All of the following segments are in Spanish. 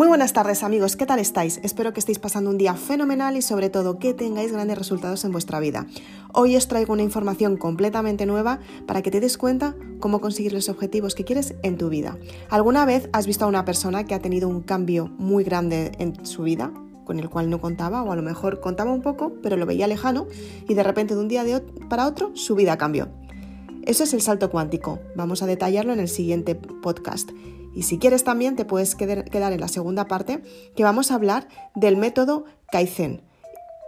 Muy buenas tardes amigos, ¿qué tal estáis? Espero que estéis pasando un día fenomenal y sobre todo que tengáis grandes resultados en vuestra vida. Hoy os traigo una información completamente nueva para que te des cuenta cómo conseguir los objetivos que quieres en tu vida. ¿Alguna vez has visto a una persona que ha tenido un cambio muy grande en su vida? con el cual no contaba o a lo mejor contaba un poco pero lo veía lejano y de repente de un día para otro su vida cambió. Eso es el salto cuántico. Vamos a detallarlo en el siguiente podcast. Y si quieres también te puedes quedar en la segunda parte que vamos a hablar del método Kaizen.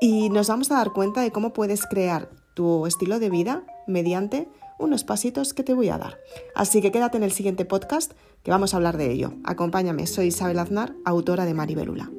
Y nos vamos a dar cuenta de cómo puedes crear tu estilo de vida mediante unos pasitos que te voy a dar. Así que quédate en el siguiente podcast que vamos a hablar de ello. Acompáñame, soy Isabel Aznar, autora de Maribelula.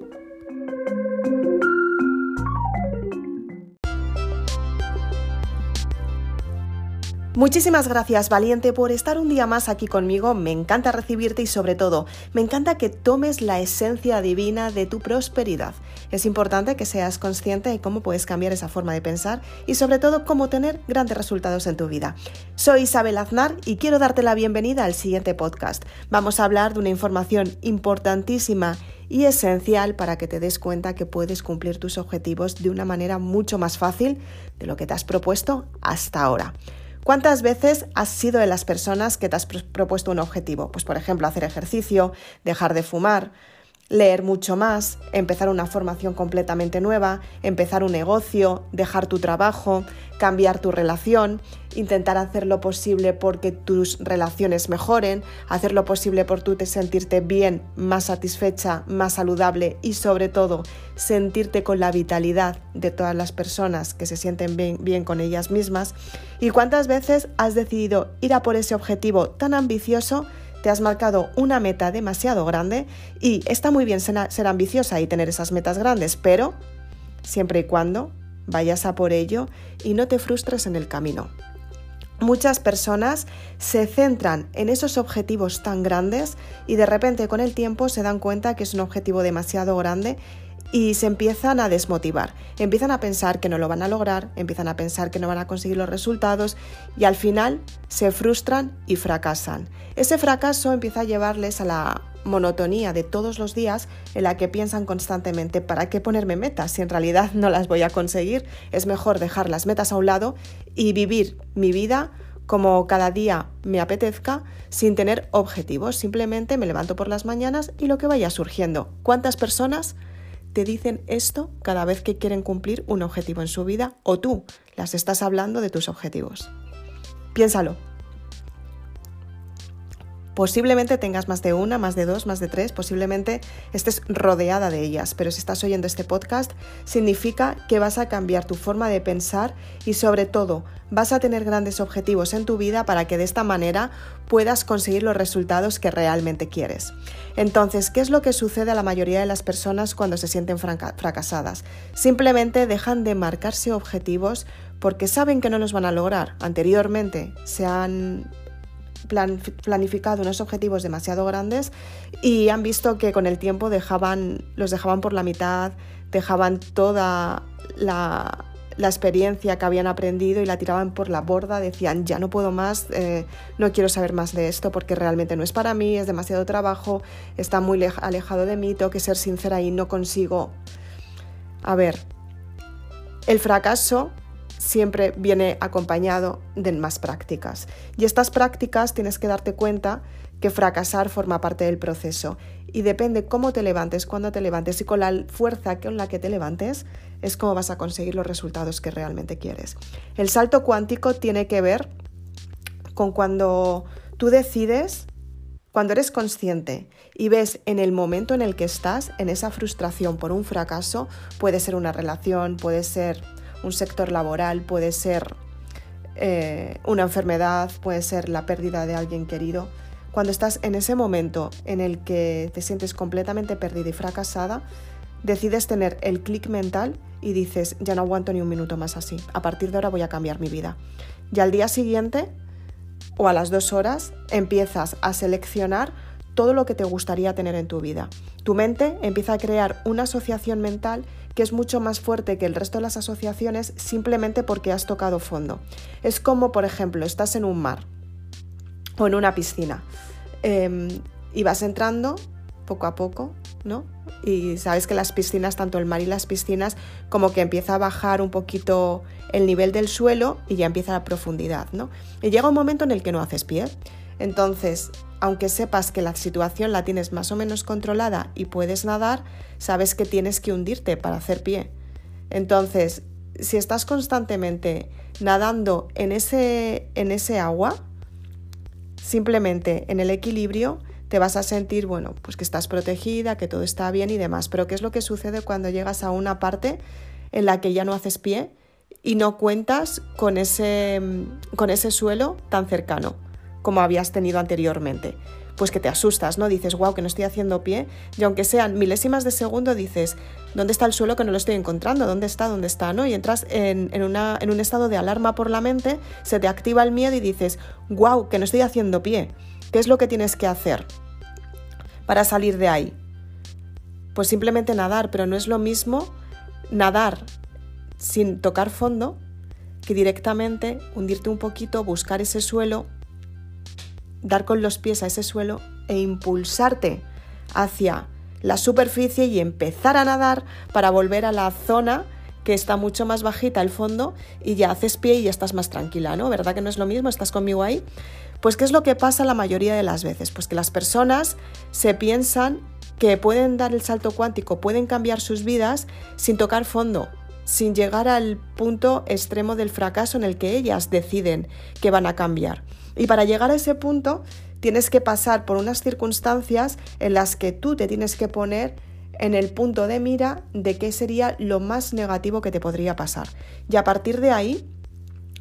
Muchísimas gracias, valiente, por estar un día más aquí conmigo. Me encanta recibirte y sobre todo, me encanta que tomes la esencia divina de tu prosperidad. Es importante que seas consciente de cómo puedes cambiar esa forma de pensar y sobre todo cómo tener grandes resultados en tu vida. Soy Isabel Aznar y quiero darte la bienvenida al siguiente podcast. Vamos a hablar de una información importantísima y esencial para que te des cuenta que puedes cumplir tus objetivos de una manera mucho más fácil de lo que te has propuesto hasta ahora. ¿Cuántas veces has sido de las personas que te has propuesto un objetivo? Pues por ejemplo, hacer ejercicio, dejar de fumar, leer mucho más, empezar una formación completamente nueva, empezar un negocio, dejar tu trabajo, cambiar tu relación, intentar hacer lo posible porque tus relaciones mejoren, hacer lo posible por tú te sentirte bien, más satisfecha, más saludable y sobre todo sentirte con la vitalidad de todas las personas que se sienten bien, bien con ellas mismas. ¿Y cuántas veces has decidido ir a por ese objetivo tan ambicioso? Te has marcado una meta demasiado grande y está muy bien ser ambiciosa y tener esas metas grandes, pero siempre y cuando vayas a por ello y no te frustres en el camino. Muchas personas se centran en esos objetivos tan grandes y de repente con el tiempo se dan cuenta que es un objetivo demasiado grande y se empiezan a desmotivar, empiezan a pensar que no lo van a lograr, empiezan a pensar que no van a conseguir los resultados y al final se frustran y fracasan. Ese fracaso empieza a llevarles a la monotonía de todos los días en la que piensan constantemente ¿para qué ponerme metas si en realidad no las voy a conseguir? Es mejor dejar las metas a un lado y vivir mi vida como cada día me apetezca, sin tener objetivos. Simplemente me levanto por las mañanas y lo que vaya surgiendo. ¿Cuántas personas te dicen esto cada vez que quieren cumplir un objetivo en su vida o tú las estás hablando de tus objetivos. Piénsalo. Posiblemente tengas más de una, más de dos, más de tres, posiblemente estés rodeada de ellas, pero si estás oyendo este podcast significa que vas a cambiar tu forma de pensar y sobre todo vas a tener grandes objetivos en tu vida para que de esta manera puedas conseguir los resultados que realmente quieres. Entonces, ¿qué es lo que sucede a la mayoría de las personas cuando se sienten fracasadas? Simplemente dejan de marcarse objetivos porque saben que no los van a lograr. Anteriormente se han planificado unos objetivos demasiado grandes y han visto que con el tiempo dejaban, los dejaban por la mitad, dejaban toda la, experiencia que habían aprendido y la tiraban por la borda, decían ya no puedo más, eh, no quiero saber más de esto porque realmente no es para mí, es demasiado trabajo, está muy alejado de mí, tengo que ser sincera y no consigo. A ver, el fracaso siempre viene acompañado de más prácticas. Y estas prácticas tienes que darte cuenta que fracasar forma parte del proceso. Y depende cómo te levantes, cuándo te levantes y con la fuerza con la que te levantes, es cómo vas a conseguir los resultados que realmente quieres. El salto cuántico tiene que ver con cuando tú decides, cuando eres consciente y ves en el momento en el que estás, en esa frustración por un fracaso, puede ser una relación, puede ser un sector laboral, puede ser eh, una enfermedad, puede ser la pérdida de alguien querido. Cuando estás en ese momento en el que te sientes completamente perdida y fracasada, decides tener el clic mental y dices, ya no aguanto ni un minuto más así, a partir de ahora voy a cambiar mi vida. Y al día siguiente o a las dos horas empiezas a seleccionar todo lo que te gustaría tener en tu vida. Tu mente empieza a crear una asociación mental que es mucho más fuerte que el resto de las asociaciones simplemente porque has tocado fondo. Es como, por ejemplo, estás en un mar o en una piscina em, y vas entrando poco a poco, ¿no? Y sabes que las piscinas, tanto el mar y las piscinas, como que empieza a bajar un poquito el nivel del suelo y ya empieza la profundidad, ¿no? Y llega un momento en el que no haces pie. Entonces, aunque sepas que la situación la tienes más o menos controlada y puedes nadar, sabes que tienes que hundirte para hacer pie. Entonces, si estás constantemente nadando en ese, en ese agua, simplemente en el equilibrio, te vas a sentir, bueno, pues que estás protegida, que todo está bien y demás. Pero ¿qué es lo que sucede cuando llegas a una parte en la que ya no haces pie y no cuentas con ese, con ese suelo tan cercano como habías tenido anteriormente? Pues que te asustas, ¿no? Dices, wow, que no estoy haciendo pie. Y aunque sean milésimas de segundo, dices, ¿dónde está el suelo que no lo estoy encontrando? ¿Dónde está? ¿Dónde está? ¿no? Y entras en, en, un estado de alarma por la mente, se te activa el miedo y dices, wow, que no estoy haciendo pie. ¿Qué es lo que tienes que hacer? para salir de ahí? Pues simplemente nadar, pero no es lo mismo nadar sin tocar fondo que directamente hundirte un poquito, buscar ese suelo, dar con los pies a ese suelo e impulsarte hacia la superficie y empezar a nadar para volver a la zona que está mucho más bajita el fondo y ya haces pie y ya estás más tranquila, ¿no? ¿Verdad que no es lo mismo? ¿Estás conmigo ahí? Pues ¿qué es lo que pasa la mayoría de las veces? Pues que las personas se piensan que pueden dar el salto cuántico, pueden cambiar sus vidas sin tocar fondo, sin llegar al punto extremo del fracaso en el que ellas deciden que van a cambiar. Y para llegar a ese punto tienes que pasar por unas circunstancias en las que tú te tienes que poner en el punto de mira de qué sería lo más negativo que te podría pasar. Y a partir de ahí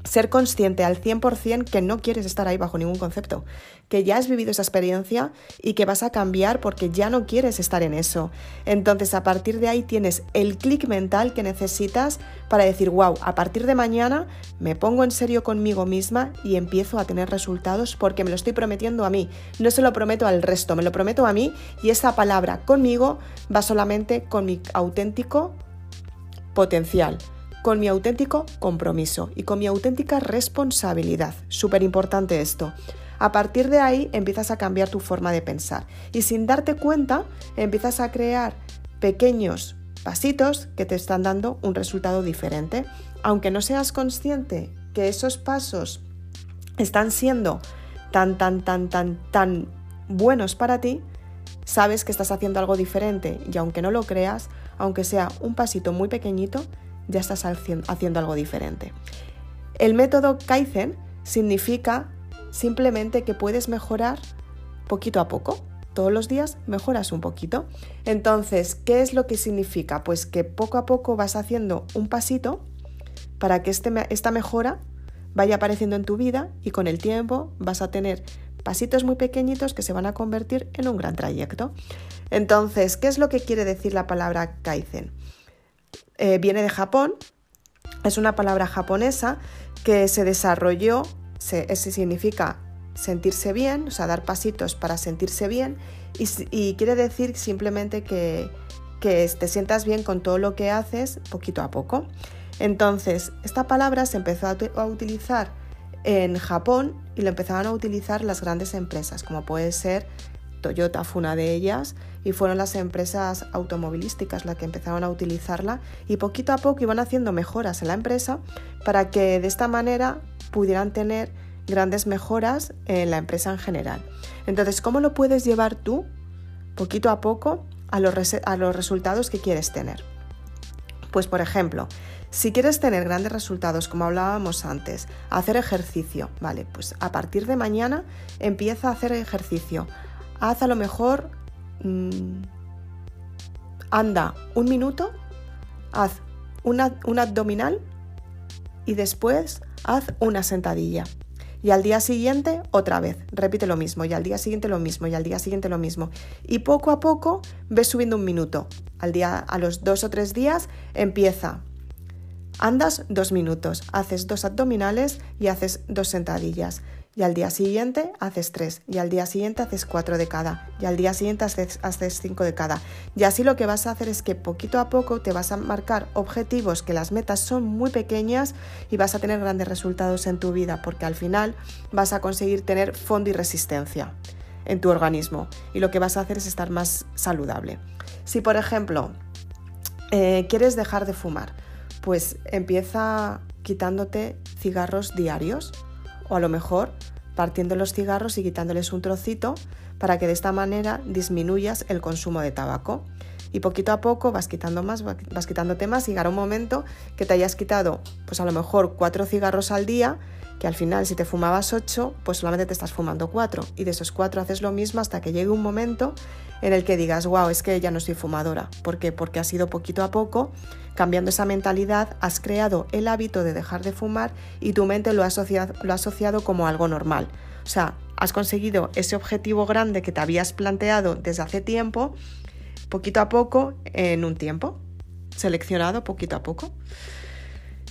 ser consciente al 100% que no quieres estar ahí bajo ningún concepto, que ya has vivido esa experiencia y que vas a cambiar porque ya no quieres estar en eso. Entonces a partir de ahí tienes el clic mental que necesitas para decir, wow, a partir de mañana me pongo en serio conmigo misma y empiezo a tener resultados porque me lo estoy prometiendo a mí, no se lo prometo al resto, me lo prometo a mí y esa palabra conmigo va solamente con mi auténtico potencial con mi auténtico compromiso y con mi auténtica responsabilidad. Súper importante esto. A partir de ahí empiezas a cambiar tu forma de pensar y sin darte cuenta empiezas a crear pequeños pasitos que te están dando un resultado diferente. Aunque no seas consciente que esos pasos están siendo tan, tan, tan, tan, tan buenos para ti, sabes que estás haciendo algo diferente y aunque no lo creas, aunque sea un pasito muy pequeñito, ya estás haciendo algo diferente. El método Kaizen significa simplemente que puedes mejorar poquito a poco. Todos los días mejoras un poquito. Entonces, ¿qué es lo que significa? Pues que poco a poco vas haciendo un pasito para que este, esta mejora vaya apareciendo en tu vida y con el tiempo vas a tener pasitos muy pequeñitos que se van a convertir en un gran trayecto. Entonces, ¿qué es lo que quiere decir la palabra Kaizen? Eh, viene de Japón, es una palabra japonesa que se desarrolló, ese significa sentirse bien, o sea, dar pasitos para sentirse bien y, quiere decir simplemente que, te sientas bien con todo lo que haces poquito a poco. Entonces, esta palabra se empezó a, utilizar en Japón y lo empezaban a utilizar las grandes empresas, como puede ser Toyota fue una de ellas y fueron las empresas automovilísticas las que empezaron a utilizarla y poquito a poco iban haciendo mejoras en la empresa para que de esta manera pudieran tener grandes mejoras en la empresa en general. Entonces, ¿cómo lo puedes llevar tú poquito a poco a los, resultados que quieres tener? Pues por ejemplo, si quieres tener grandes resultados, como hablábamos antes, hacer ejercicio, vale, pues a partir de mañana empieza a hacer ejercicio haz a lo mejor, mm, anda un minuto, haz una, un abdominal y después haz una sentadilla. Y al día siguiente otra vez, repite lo mismo, y al día siguiente lo mismo, y al día siguiente lo mismo. Y poco a poco ves subiendo un minuto. Al día, a los dos o tres días empieza. Andas dos minutos, haces dos abdominales y haces dos sentadillas y al día siguiente haces tres, y al día siguiente haces cuatro de cada, y al día siguiente haces, haces cinco de cada. Y así lo que vas a hacer es que poquito a poco te vas a marcar objetivos que las metas son muy pequeñas y vas a tener grandes resultados en tu vida, porque al final vas a conseguir tener fondo y resistencia. en tu organismo y lo que vas a hacer es estar más saludable. Si por ejemplo eh, quieres dejar de fumar, pues empieza quitándote cigarros diarios o a lo mejor partiendo los cigarros y quitándoles un trocito para que de esta manera disminuyas el consumo de tabaco. Y poquito a poco vas quitando más, vas quitándote más y llegará un momento que te hayas quitado, pues a lo mejor cuatro cigarros al día, que al final si te fumabas ocho, pues solamente te estás fumando cuatro. Y de esos cuatro haces lo mismo hasta que llegue un momento en el que digas, wow, es que ya no soy fumadora. ¿Por qué? Porque ha sido poquito a poco, cambiando esa mentalidad, has creado el hábito de dejar de fumar y tu mente lo ha asociado, lo ha asociado como algo normal. O sea, has conseguido ese objetivo grande que te habías planteado desde hace tiempo, poquito a poco, en un tiempo, seleccionado poquito a poco.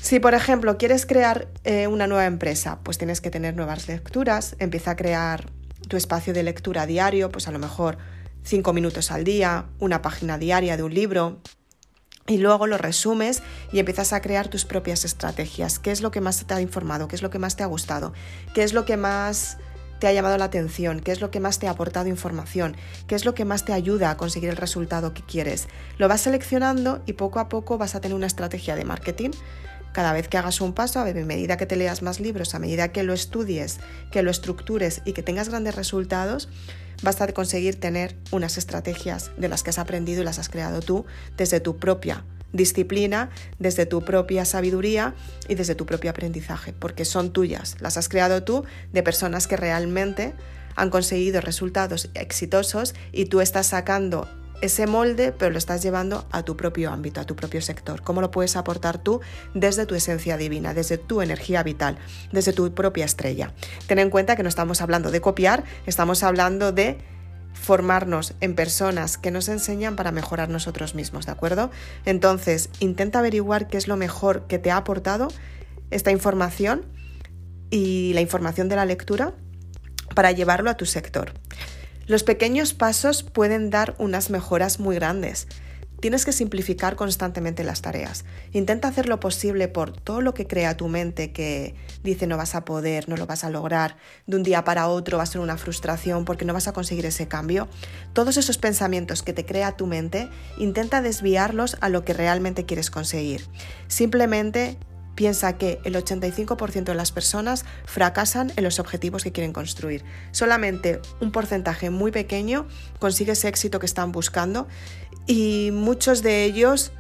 Si, por ejemplo, quieres crear eh, una nueva empresa, pues tienes que tener nuevas lecturas, empieza a crear tu espacio de lectura diario, pues a lo mejor cinco minutos al día, una página diaria de un libro, y luego lo resumes y empiezas a crear tus propias estrategias. ¿Qué es lo que más te ha informado? ¿Qué es lo que más te ha gustado? ¿Qué es lo que más te ha llamado la atención? ¿Qué es lo que más te ha aportado información? ¿Qué es lo que más te ayuda a conseguir el resultado que quieres? Lo vas seleccionando y poco a poco vas a tener una estrategia de marketing. Cada vez que hagas un paso, a medida que te leas más libros, a medida que lo estudies, que lo estructures y que tengas grandes resultados, Basta de conseguir tener unas estrategias de las que has aprendido y las has creado tú desde tu propia disciplina, desde tu propia sabiduría y desde tu propio aprendizaje, porque son tuyas, las has creado tú de personas que realmente han conseguido resultados exitosos y tú estás sacando ese molde, pero lo estás llevando a tu propio ámbito, a tu propio sector. ¿Cómo lo puedes aportar tú desde tu esencia divina, desde tu energía vital, desde tu propia estrella? Ten en cuenta que no estamos hablando de copiar, estamos hablando de formarnos en personas que nos enseñan para mejorar nosotros mismos, ¿de acuerdo? Entonces, intenta averiguar qué es lo mejor que te ha aportado esta información y la información de la lectura para llevarlo a tu sector. Los pequeños pasos pueden dar unas mejoras muy grandes. Tienes que simplificar constantemente las tareas. Intenta hacer lo posible por todo lo que crea tu mente que dice no vas a poder, no lo vas a lograr, de un día para otro va a ser una frustración porque no vas a conseguir ese cambio. Todos esos pensamientos que te crea tu mente, intenta desviarlos a lo que realmente quieres conseguir. Simplemente piensa que el 85% de las personas fracasan en los objetivos que quieren construir. Solamente un porcentaje muy pequeño consigue ese éxito que están buscando y muchos de ellos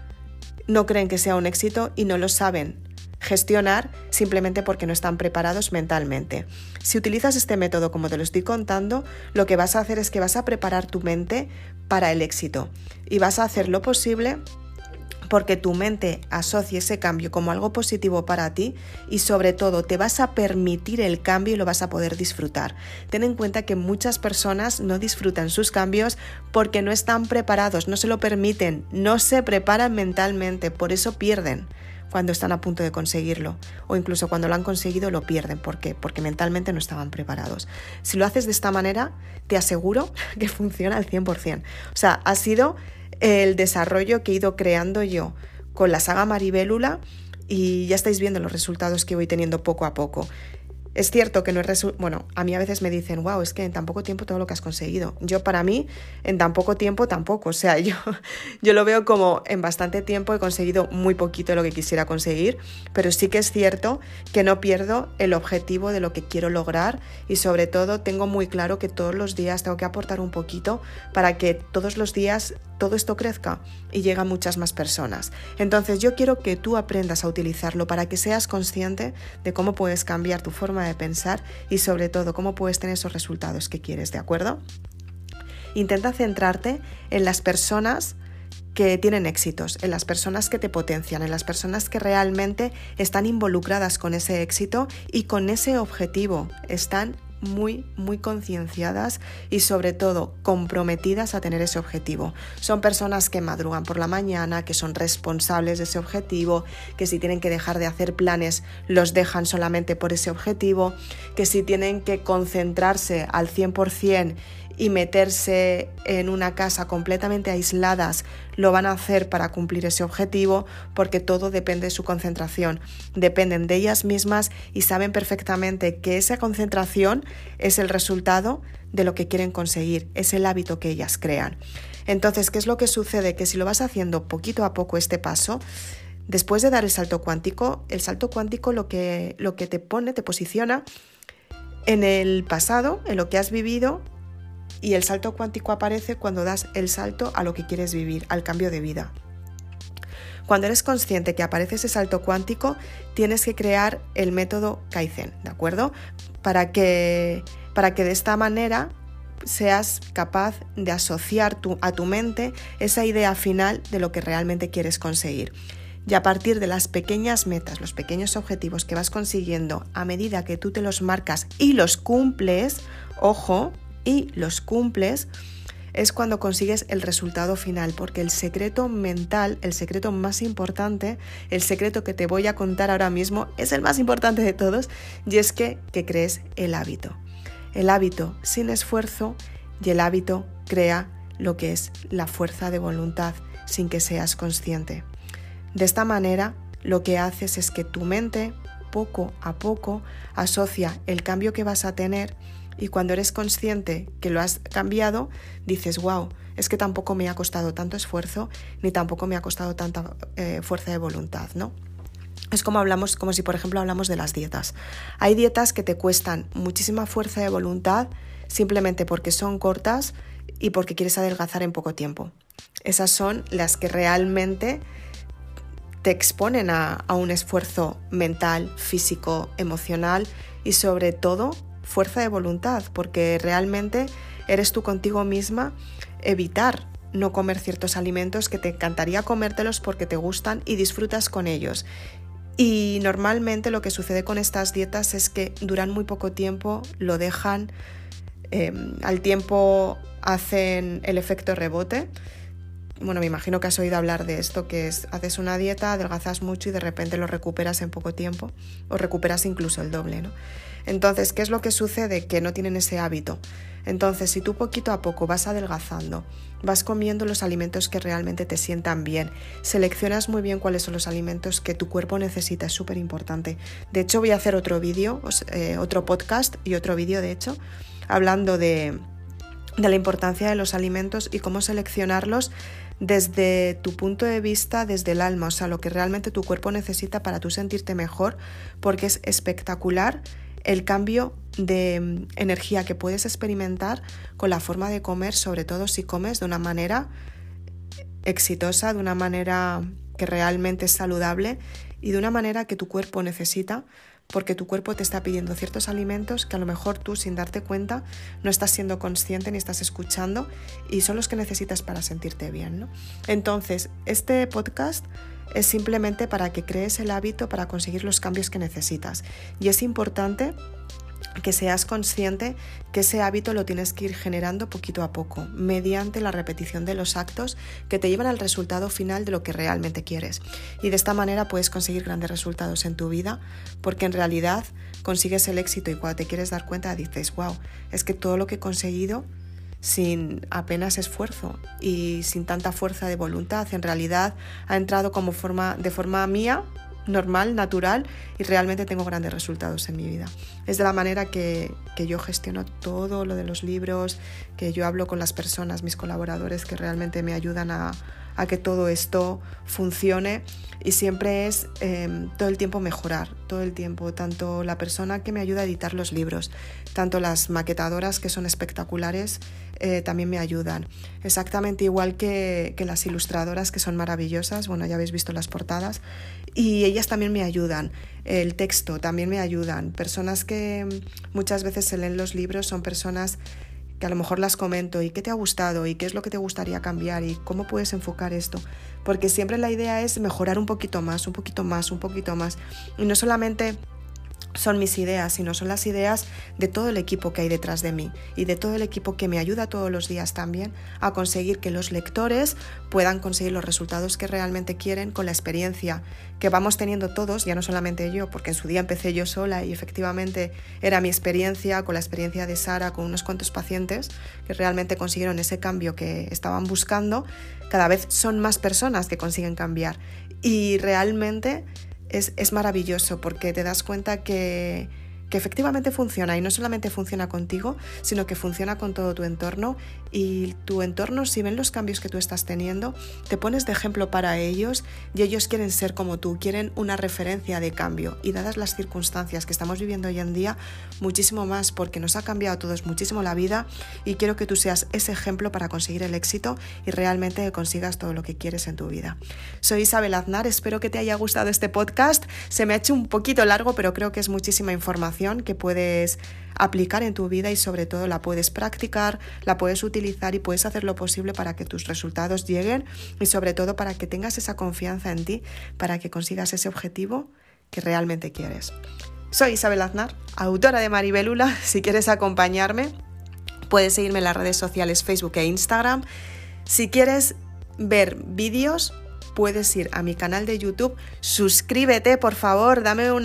no creen que sea un éxito y no lo saben gestionar simplemente porque no están preparados mentalmente. Si utilizas este método como te lo estoy contando, lo que vas a hacer es que vas a preparar tu mente para el éxito y vas a hacer lo posible porque tu mente asocia ese cambio como algo positivo para ti y sobre todo te vas a permitir el cambio y lo vas a poder disfrutar. Ten en cuenta que muchas personas no disfrutan sus cambios porque no están preparados, no se lo permiten, no se preparan mentalmente, por eso pierden cuando están a punto de conseguirlo o incluso cuando lo han conseguido lo pierden. ¿Por qué? Porque mentalmente no estaban preparados. Si lo haces de esta manera, te aseguro que funciona al 100%. O sea, ha sido el desarrollo que he ido creando yo con la saga Maribélula y ya estáis viendo los resultados que voy teniendo poco a poco. Es cierto que no es bueno, a mí a veces me dicen, wow, es que en tan poco tiempo todo lo que has conseguido. Yo para mí, en tan poco tiempo tampoco. O sea, yo, yo lo veo como en bastante tiempo he conseguido muy poquito de lo que quisiera conseguir, pero sí que es cierto que no pierdo el objetivo de lo que quiero lograr y sobre todo tengo muy claro que todos los días tengo que aportar un poquito para que todos los días todo esto crezca y llegue a muchas más personas. Entonces yo quiero que tú aprendas a utilizarlo para que seas consciente de cómo puedes cambiar tu forma de pensar y sobre todo cómo puedes tener esos resultados que quieres, ¿de acuerdo? Intenta centrarte en las personas que tienen éxitos, en las personas que te potencian, en las personas que realmente están involucradas con ese éxito y con ese objetivo, están muy, muy concienciadas y sobre todo comprometidas a tener ese objetivo. Son personas que madrugan por la mañana, que son responsables de ese objetivo, que si tienen que dejar de hacer planes los dejan solamente por ese objetivo, que si tienen que concentrarse al 100% y meterse en una casa completamente aisladas lo van a hacer para cumplir ese objetivo porque todo depende de su concentración, dependen de ellas mismas y saben perfectamente que esa concentración es el resultado de lo que quieren conseguir, es el hábito que ellas crean. Entonces, ¿qué es lo que sucede? Que si lo vas haciendo poquito a poco este paso, después de dar el salto cuántico, el salto cuántico lo que, lo que te pone, te posiciona en el pasado, en lo que has vivido y el salto cuántico aparece cuando das el salto a lo que quieres vivir, al cambio de vida. Cuando eres consciente que aparece ese salto cuántico, tienes que crear el método Kaizen, ¿de acuerdo? Para que, para que de esta manera seas capaz de asociar a tu mente esa idea final de lo que realmente quieres conseguir. Y a partir de las pequeñas metas, los pequeños objetivos que vas consiguiendo a medida que tú te los marcas y los cumples, ojo, y los cumples, es cuando consigues el resultado final, porque el secreto mental, el secreto más importante, el secreto que te voy a contar ahora mismo, es el más importante de todos, y es que, que crees el hábito. El hábito sin esfuerzo y el hábito crea lo que es la fuerza de voluntad sin que seas consciente. De esta manera, lo que haces es que tu mente, poco a poco, asocia el cambio que vas a tener y cuando eres consciente que lo has cambiado, dices, wow, es que tampoco me ha costado tanto esfuerzo ni tampoco me ha costado tanta eh, fuerza de voluntad, ¿no? Es como hablamos, como si por ejemplo hablamos de las dietas. Hay dietas que te cuestan muchísima fuerza de voluntad simplemente porque son cortas y porque quieres adelgazar en poco tiempo. Esas son las que realmente te exponen a un esfuerzo mental, físico, emocional y sobre todo fuerza de voluntad, porque realmente eres tú contigo misma evitar no comer ciertos alimentos que te encantaría comértelos porque te gustan y disfrutas con ellos. Y normalmente lo que sucede con estas dietas es que duran muy poco tiempo, lo dejan, em, al tiempo hacen el efecto rebote. Bueno, me imagino que has oído hablar de esto, que es haces una dieta, adelgazas mucho y de repente lo recuperas en poco tiempo o recuperas incluso el doble, ¿no? Entonces, ¿qué es lo que sucede? Que no tienen ese hábito. Entonces, si tú poquito a poco vas adelgazando, vas comiendo los alimentos que realmente te sientan bien, seleccionas muy bien cuáles son los alimentos que tu cuerpo necesita, es súper importante. De hecho, voy a hacer otro vídeo, eh, otro podcast y otro vídeo, de hecho, hablando de, de la importancia de los alimentos y cómo seleccionarlos desde tu punto de vista, desde el alma, o sea, lo que realmente tu cuerpo necesita para tú sentirte mejor, porque es espectacular el cambio de mm, energía que puedes experimentar con la forma de comer, sobre todo si comes de una manera exitosa, de una manera que realmente es saludable y de una manera que tu cuerpo necesita, porque tu cuerpo te está pidiendo ciertos alimentos que a lo mejor tú sin darte cuenta no estás siendo consciente ni estás escuchando y son los que necesitas para sentirte bien. Entonces, este podcast es simplemente para que crees el hábito para conseguir los cambios que necesitas. Y es importante que seas consciente que ese hábito lo tienes que ir generando poquito a poco, mediante la repetición de los actos que te llevan al resultado final de lo que realmente quieres. Y de esta manera puedes conseguir grandes resultados en tu vida, porque en realidad consigues el éxito y cuando te quieres dar cuenta dices, wow, es que todo lo que he conseguido sin apenas esfuerzo y sin tanta fuerza de voluntad. En realidad ha entrado como forma, de forma mía, normal, natural y realmente tengo grandes resultados en mi vida. Es de la manera que, que, yo gestiono todo lo de los libros, que yo hablo con las personas, mis colaboradores que realmente me ayudan a, a que todo esto funcione y siempre es em, todo el tiempo mejorar, todo el tiempo, tanto la persona que me ayuda a editar los libros, tanto las maquetadoras que son espectaculares, eh, también me ayudan. Exactamente igual que, las ilustradoras que son maravillosas, bueno, ya habéis visto las portadas, y ellas también me ayudan. El texto también me ayudan. Personas que muchas veces se leen los libros son personas que a lo mejor las comento y qué te ha gustado y qué es lo que te gustaría cambiar y cómo puedes enfocar esto. Porque siempre la idea es mejorar un poquito más, un poquito más, un poquito más. Y no solamente son mis ideas, sino son las ideas de todo el equipo que hay detrás de mí y de todo el equipo que me ayuda todos los días también a conseguir que los lectores puedan conseguir los resultados que realmente quieren con la experiencia que vamos teniendo todos, ya no solamente yo, porque en su día empecé yo sola y efectivamente era mi experiencia, con la experiencia de Sara, con unos cuantos pacientes que realmente consiguieron ese cambio que estaban buscando, cada vez son más personas que consiguen cambiar. Y realmente es, maravilloso porque te das cuenta que, que efectivamente funciona y no solamente funciona contigo, sino que funciona con todo tu entorno y tu entorno, si ven los cambios que tú estás teniendo, te pones de ejemplo para ellos y ellos quieren ser como tú, quieren una referencia de cambio. Y dadas las circunstancias que estamos viviendo hoy en día, muchísimo más porque nos ha cambiado a todos muchísimo la vida y quiero que tú seas ese ejemplo para conseguir el éxito y realmente consigas todo lo que quieres en tu vida. Soy Isabel Aznar, espero que te haya gustado este podcast. Se me ha hecho un poquito largo, pero creo que es muchísima que puedes aplicar en tu vida y sobre todo la puedes practicar, la puedes utilizar y puedes hacer lo posible para que tus resultados lleguen y sobre todo para que tengas esa confianza en ti, para que consigas ese objetivo que realmente quieres. Soy Isabel Aznar, autora de Maribelula. Si quieres acompañarme, puedes seguirme en las redes sociales Facebook e Instagram. Si quieres ver vídeos, puedes ir a mi canal de YouTube, suscríbete por favor, dame un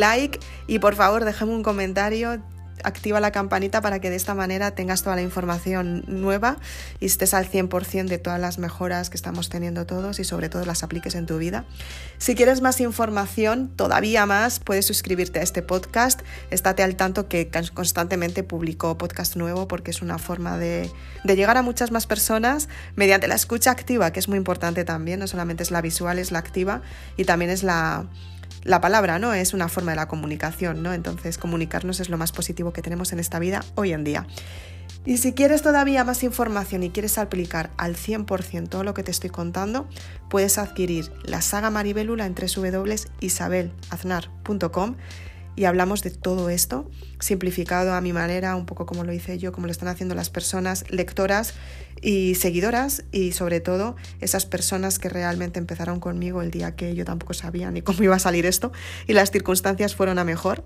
like y por favor déjame un comentario activa la campanita para que de esta manera tengas toda la información nueva y estés al 100% de todas las mejoras que estamos teniendo todos y sobre todo las apliques en tu vida. Si quieres más información, todavía más, puedes suscribirte a este podcast. Estate al tanto que constantemente publico podcast nuevo porque es una forma de, de llegar a muchas más personas mediante la escucha activa, que es muy importante también, no solamente es la visual, es la activa y también es la la palabra, ¿no? Es una forma de la comunicación, ¿no? Entonces, comunicarnos es lo más positivo que tenemos en esta vida hoy en día. Y si quieres todavía más información y quieres aplicar al 100% todo lo que te estoy contando, puedes adquirir la saga Maribelula en www.isabelaznar.com y hablamos de todo esto, simplificado a mi manera, un poco como lo hice yo, como lo están haciendo las personas lectoras y seguidoras y sobre todo esas personas que realmente empezaron conmigo el día que yo tampoco sabía ni cómo iba a salir esto y las circunstancias fueron a mejor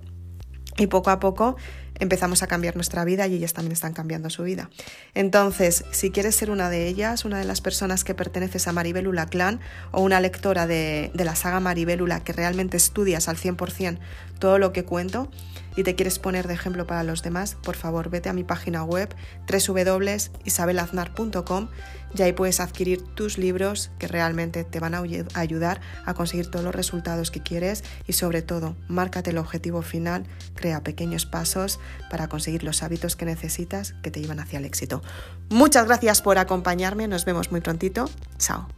y poco a poco empezamos a cambiar nuestra vida y ellas también están cambiando su vida. Entonces, si quieres ser una de ellas, una de las personas que perteneces a Maribelula Clan o una lectora de, de la saga Maribelula que realmente estudias al 100% todo lo que cuento, y te quieres poner de ejemplo para los demás, por favor vete a mi página web www.isabelaznar.com y ahí puedes adquirir tus libros que realmente te van a ayudar a conseguir todos los resultados que quieres y sobre todo, márcate el objetivo final, crea pequeños pasos para conseguir los hábitos que necesitas que te llevan hacia el éxito. Muchas gracias por acompañarme, nos vemos muy prontito. Chao.